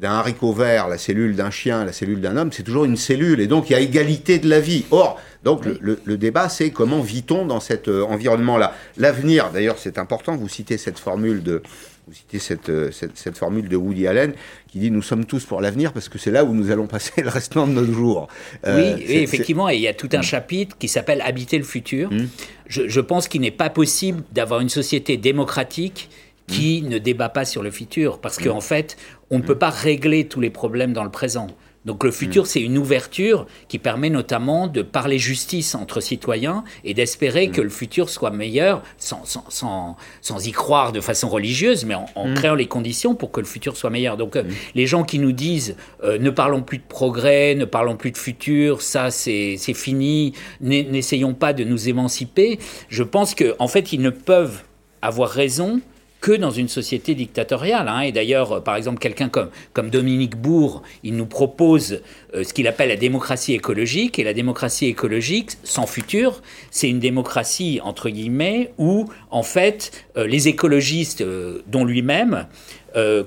S1: d'un haricot vert, la cellule d'un chien, la cellule d'un homme, c'est toujours une cellule. Et donc, il y a égalité de la vie. Or, donc le, débat, c'est comment vit-on dans cet euh, environnement-là? L'avenir, d'ailleurs, c'est important. Vous citez cette formule de, vous citez cette, euh, cette, formule de Woody Allen qui dit nous sommes tous pour l'avenir parce que c'est là où nous allons passer le restant de nos jours.
S6: Euh, oui, effectivement, et il y a tout un mm. chapitre qui s'appelle Habiter le futur. Mm. Je, je, pense qu'il n'est pas possible d'avoir une société démocratique qui mm. ne débat pas sur le futur parce qu'en fait, on ne peut pas régler tous les problèmes dans le présent. Donc le futur, mm. c'est une ouverture qui permet notamment de parler justice entre citoyens et d'espérer mm. que le futur soit meilleur sans, sans, sans, y croire de façon religieuse, mais en, mm. créant les conditions pour que le futur soit meilleur. Donc euh, les gens qui nous disent euh, ne parlons plus de progrès, ne parlons plus de futur, ça c'est fini, n'essayons pas de nous émanciper, je pense qu'en en fait ils ne peuvent avoir raison que dans une société dictatoriale. Hein. Et d'ailleurs, euh, par exemple, quelqu'un comme, comme Dominique Bourg, il nous propose euh, ce qu'il appelle la démocratie écologique. Et la démocratie écologique, sans futur, c'est une démocratie, entre guillemets, où, en fait, euh, les écologistes, dont lui-même,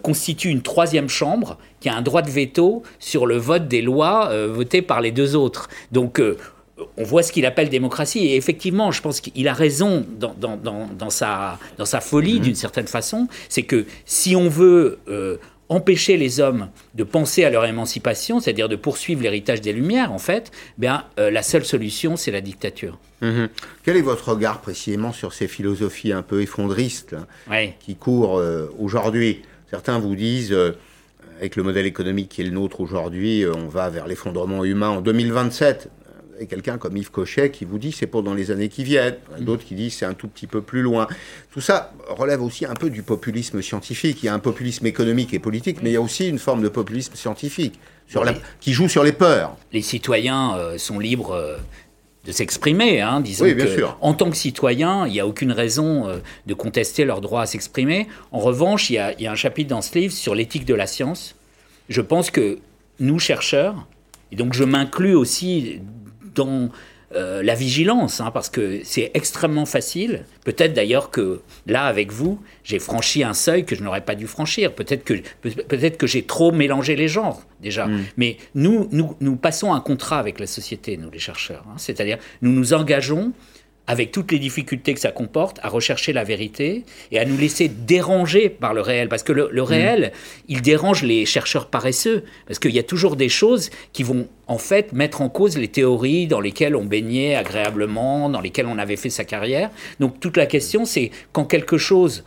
S6: constituent une troisième chambre qui a un droit de veto sur le vote des lois votées par les deux autres. Donc, on voit ce qu'il appelle démocratie. Et effectivement, je pense qu'il a raison dans, sa, dans sa folie, mhm. d'une certaine façon. C'est que si on veut euh, empêcher les hommes de penser à leur émancipation, c'est-à-dire de poursuivre l'héritage des Lumières, en fait, bien, euh, la seule solution, c'est la dictature.
S1: Mhm. Quel est votre regard précisément sur ces philosophies un peu effondristes qui courent euh, aujourd'hui? Certains vous disent avec le modèle économique qui est le nôtre aujourd'hui, on va vers l'effondrement humain en 2027 et quelqu'un comme Yves Cochet qui vous dit c'est pour dans les années qui viennent, mm. d'autres qui disent c'est un tout petit peu plus loin. Tout ça relève aussi un peu du populisme scientifique. Il y a un populisme économique et politique, mais il y a aussi une forme de populisme scientifique sur la, qui joue sur les peurs.
S6: Les citoyens euh, sont libres. Euh, de s'exprimer, hein, disons oui, bien sûr. en tant que citoyen, il n'y a aucune raison euh, de contester leur droit à s'exprimer. En revanche, il y, a, il y, a, un chapitre dans ce livre sur l'éthique de la science. Je pense que nous, chercheurs, et donc je m'inclus aussi dans euh, la vigilance, hein, parce que c'est extrêmement facile. Peut-être d'ailleurs que là, avec vous, j'ai franchi un seuil que je n'aurais pas dû franchir. Peut-être que, peut-être que j'ai trop mélangé les genres déjà. Mm. Mais nous, nous, nous passons un contrat avec la société, nous les chercheurs. Hein. C'est-à-dire, nous nous engageons avec toutes les difficultés que ça comporte, à rechercher la vérité et à nous laisser déranger par le réel. Parce que le, mm. réel, il dérange les chercheurs paresseux. Parce qu'il y a toujours des choses qui vont en fait mettre en cause les théories dans lesquelles on baignait agréablement, dans lesquelles on avait fait sa carrière. Donc toute la question, c'est quand quelque chose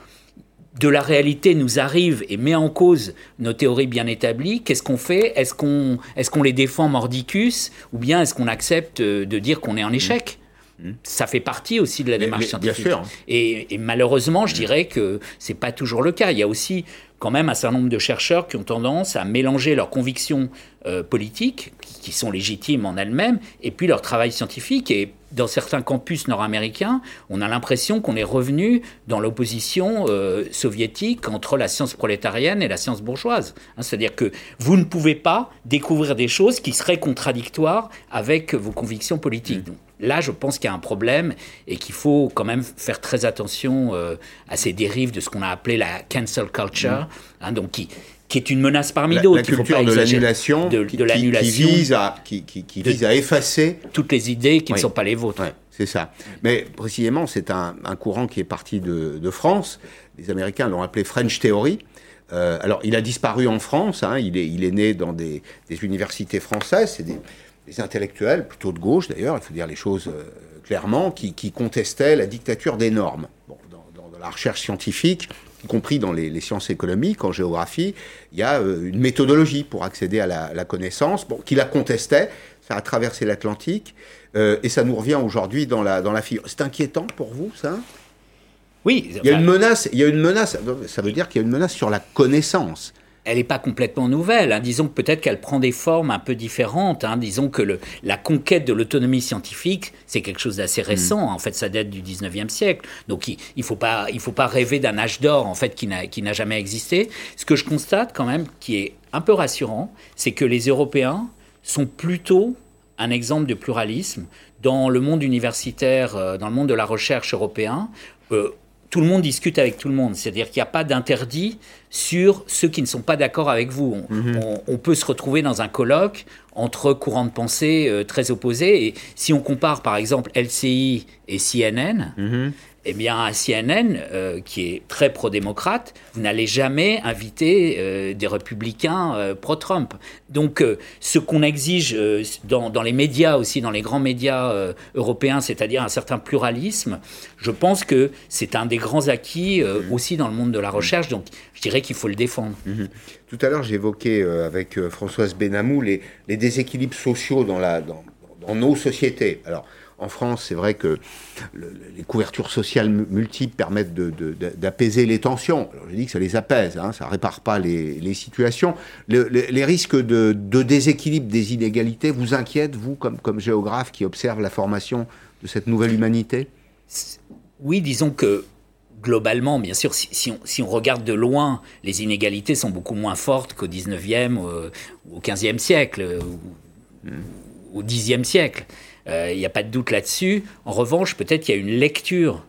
S6: de la réalité nous arrive et met en cause nos théories bien établies, qu'est-ce qu'on fait? Est-ce qu'on est qu'on les défend mordicus? Ou bien est-ce qu'on accepte de dire qu'on est en échec? Ça fait partie aussi de la démarche scientifique.
S1: Bien sûr.
S6: Et, malheureusement, je dirais que c'est pas toujours le cas. Il y a aussi quand même un certain nombre de chercheurs qui ont tendance à mélanger leurs convictions euh, politiques, qui, sont légitimes en elles-mêmes, et puis leur travail scientifique. Et dans certains campus nord-américains, on a l'impression qu'on est revenu dans l'opposition euh, soviétique entre la science prolétarienne et la science bourgeoise. Hein, c'est-à-dire que vous ne pouvez pas découvrir des choses qui seraient contradictoires avec vos convictions politiques. Mmh. Là, je pense qu'il y a un problème et qu'il faut quand même faire très attention euh, à ces dérives de ce qu'on a appelé la cancel culture, mm. hein, donc qui, qui est une menace parmi d'autres. La,
S1: culture de l'annulation,
S6: de,
S1: qui, vise, à, qui, vise à effacer
S6: toutes les idées qui ne sont pas les vôtres.
S1: C'est ça. Mais précisément, c'est un, courant qui est parti de, France. Les Américains l'ont appelé French Theory. Euh, alors, il a disparu en France. Hein. il, est, il, est, né dans des, universités françaises. C'est des, intellectuels, plutôt de gauche d'ailleurs, il faut dire les choses euh, clairement, qui, contestaient la dictature des normes. dans, la recherche scientifique, y compris dans les, sciences économiques, en géographie, il y a euh, une méthodologie pour accéder à la, connaissance, bon, qui la contestait, ça a traversé l'Atlantique, euh, et ça nous revient aujourd'hui dans la, dans la figure. C'est inquiétant pour vous, ça?
S6: Oui.
S1: Il y a une menace, il y a une menace, ça veut dire qu'il y a une menace sur la connaissance
S6: elle n'est pas complètement nouvelle. Hein. Disons que peut-être qu'elle prend des formes un peu différentes. Hein. Disons que le, la conquête de l'autonomie scientifique, c'est quelque chose d'assez mm. récent. En fait, ça date du 19e siècle. Donc il ne faut, pas, il faut pas rêver d'un âge d'or, en fait, qui n'a jamais existé. Ce que je constate quand même, qui est un peu rassurant, c'est que les Européens sont plutôt un exemple de pluralisme. Dans le monde universitaire, euh, dans le monde de la recherche européen, euh, tout le monde discute avec tout le monde. C'est-à-dire qu'il n'y a pas d'interdit sur ceux qui ne sont pas d'accord avec vous. Mhm. On, peut se retrouver dans un colloque entre courants de pensée euh, très opposés. Et si on compare par exemple LCI et CNN, mhm eh bien, à CNN, euh, qui est très pro-démocrate, vous n'allez jamais inviter euh, des républicains euh, pro-Trump. Donc, ce qu'on exige dans, les médias aussi, dans les grands médias européens, c'est-à-dire un certain pluralisme, je pense que c'est un des grands acquis mmh. aussi dans le monde de la recherche. Donc, je dirais qu'il faut le défendre. Mmh.
S1: Tout à l'heure, j'évoquais avec Françoise Benamou les, déséquilibres sociaux dans, la, dans, dans nos sociétés. Alors, en France, c'est vrai que les couvertures sociales multiples permettent d'apaiser les tensions. je dis que ça les apaise, hein, ça ne répare pas les, situations. les risques de, déséquilibre des inégalités vous inquiètent, vous, comme, comme géographe qui observe la formation de cette nouvelle humanité?
S6: Oui, disons que globalement, bien sûr, si, on, regarde de loin, les inégalités sont beaucoup moins fortes qu'au 19e ou au 15e siècle, ou, au 10e siècle. Euh, il n'y a pas de doute là-dessus. En revanche, peut-être qu'il y a une lecture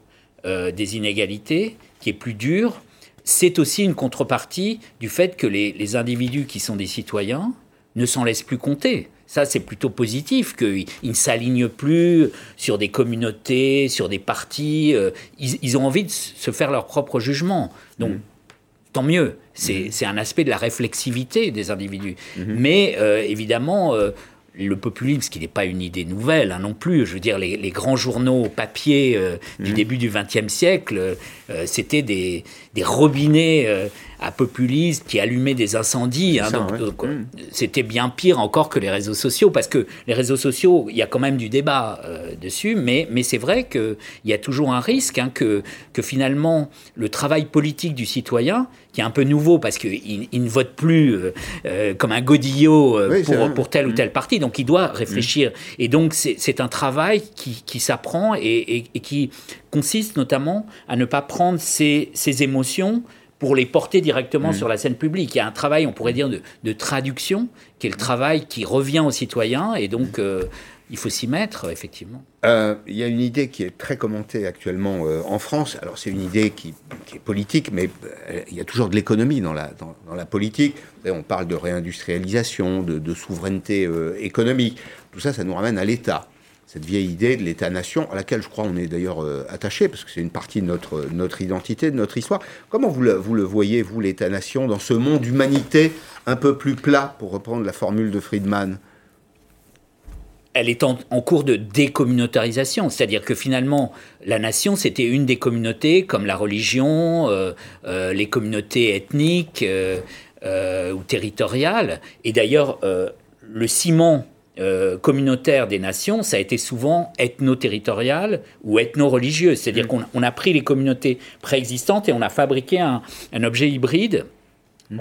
S6: euh, des inégalités qui est plus dure. C'est aussi une contrepartie du fait que les, individus qui sont des citoyens ne s'en laissent plus compter. Ça, c'est plutôt positif, qu'ils ne s'alignent plus sur des communautés, sur des partis. Euh, ils, ont envie de se faire leur propre jugement. Donc, mmh. tant mieux. Mmh. C'est un aspect de la réflexivité des individus. Mmh. Mais évidemment, le populisme, ce qui n'est pas une idée nouvelle hein, non plus. Je veux dire, les, grands journaux papier euh, du mmh. début du XXe siècle, euh, c'était des, robinets euh, à populisme qui allumaient des incendies. Hein, mmh. C'était bien pire encore que les réseaux sociaux, parce que les réseaux sociaux, il y a quand même du débat dessus, mais, mais c'est vrai qu'il y a toujours un risque hein, que, que finalement le travail politique du citoyen, qui est un peu nouveau parce qu'il il ne vote plus euh, euh, comme un godillot euh, pour, pour, tel ou mm. tel parti, donc il doit réfléchir. Mm. Et donc c'est un travail qui, qui s'apprend et, et, qui consiste notamment à ne pas prendre ses, ses émotions pour les porter directement mm. sur la scène publique. Il y a un travail, on pourrait dire, de, de traduction, qui est le travail qui revient aux citoyens, et donc il faut s'y mettre, effectivement.
S1: Euh, il y a une idée qui est très commentée actuellement euh, en France. Alors, c'est une idée qui, est politique, mais euh, il y a toujours de l'économie dans la, dans, la politique. on parle de réindustrialisation, de, souveraineté économique. Tout ça, ça nous ramène à l'État. Cette vieille idée de l'État-nation, à laquelle je crois on est d'ailleurs attaché, parce que c'est une partie de notre, notre identité, de notre histoire. Comment vous le, vous le voyez, vous, l'État-nation, dans ce monde d'humanité un peu plus plat, pour reprendre la formule de Friedman?
S6: Elle est en, cours de décommunautarisation, c'est-à-dire que finalement, la nation, c'était une des communautés, comme la religion, euh, euh, les communautés ethniques euh, ou territoriales. Et d'ailleurs, le ciment communautaire des nations, ça a été souvent ethno-territorial ou ethno-religieux, c'est-à-dire mmh. qu'on a pris les communautés préexistantes et on a fabriqué un objet hybride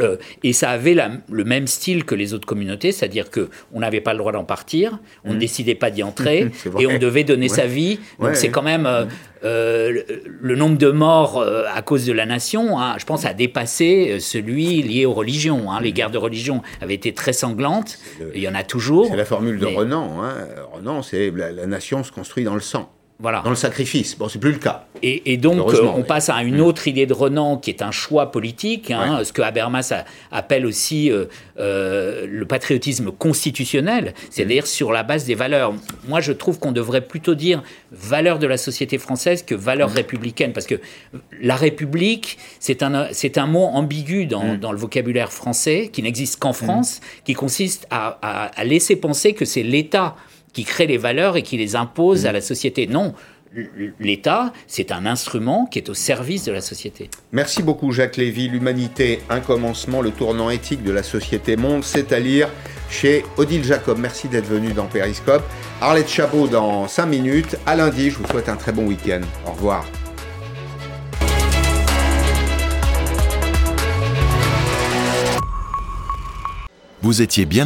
S6: euh, et ça avait le même style que les autres communautés, c'est-à-dire que on n'avait pas le droit d'en partir, on ne mmh. décidait pas d'y entrer, et on devait donner sa vie. Donc c'est quand même euh, euh, le nombre de morts à cause de la nation, hein, je pense, a dépassé celui lié aux religions. Hein. Les guerres de religion avaient été très sanglantes, il y en a toujours.
S1: C'est la formule de Renan. Hein. Renan, c'est la, la nation se construit dans le sang. Voilà. dans le sacrifice. Bon, c'est plus le cas.
S6: Et, donc, euh, on passe à une mm. autre idée de Renan qui est un choix politique, hein, ce que Habermas appelle aussi euh, euh, le patriotisme constitutionnel, c'est-à-dire mm. sur la base des valeurs. Moi, je trouve qu'on devrait plutôt dire valeurs de la société française que valeurs mm. républicaines, parce que la République, c'est un, c'est un mot ambigu dans, dans, le vocabulaire français, qui n'existe qu'en France, qui consiste à, à laisser penser que c'est l'État qui crée les valeurs et qui les impose à la société. Non, l'État, c'est un instrument qui est au service de la société.
S1: Merci beaucoup Jacques Lévy. L'humanité, un commencement, le tournant éthique de la société monde, c'est à lire chez Odile Jacob. Merci d'être venu dans Périscope. Arlette Chabot dans 5 minutes. À lundi, je vous souhaite un très bon week-end. Au revoir.
S7: Vous étiez bien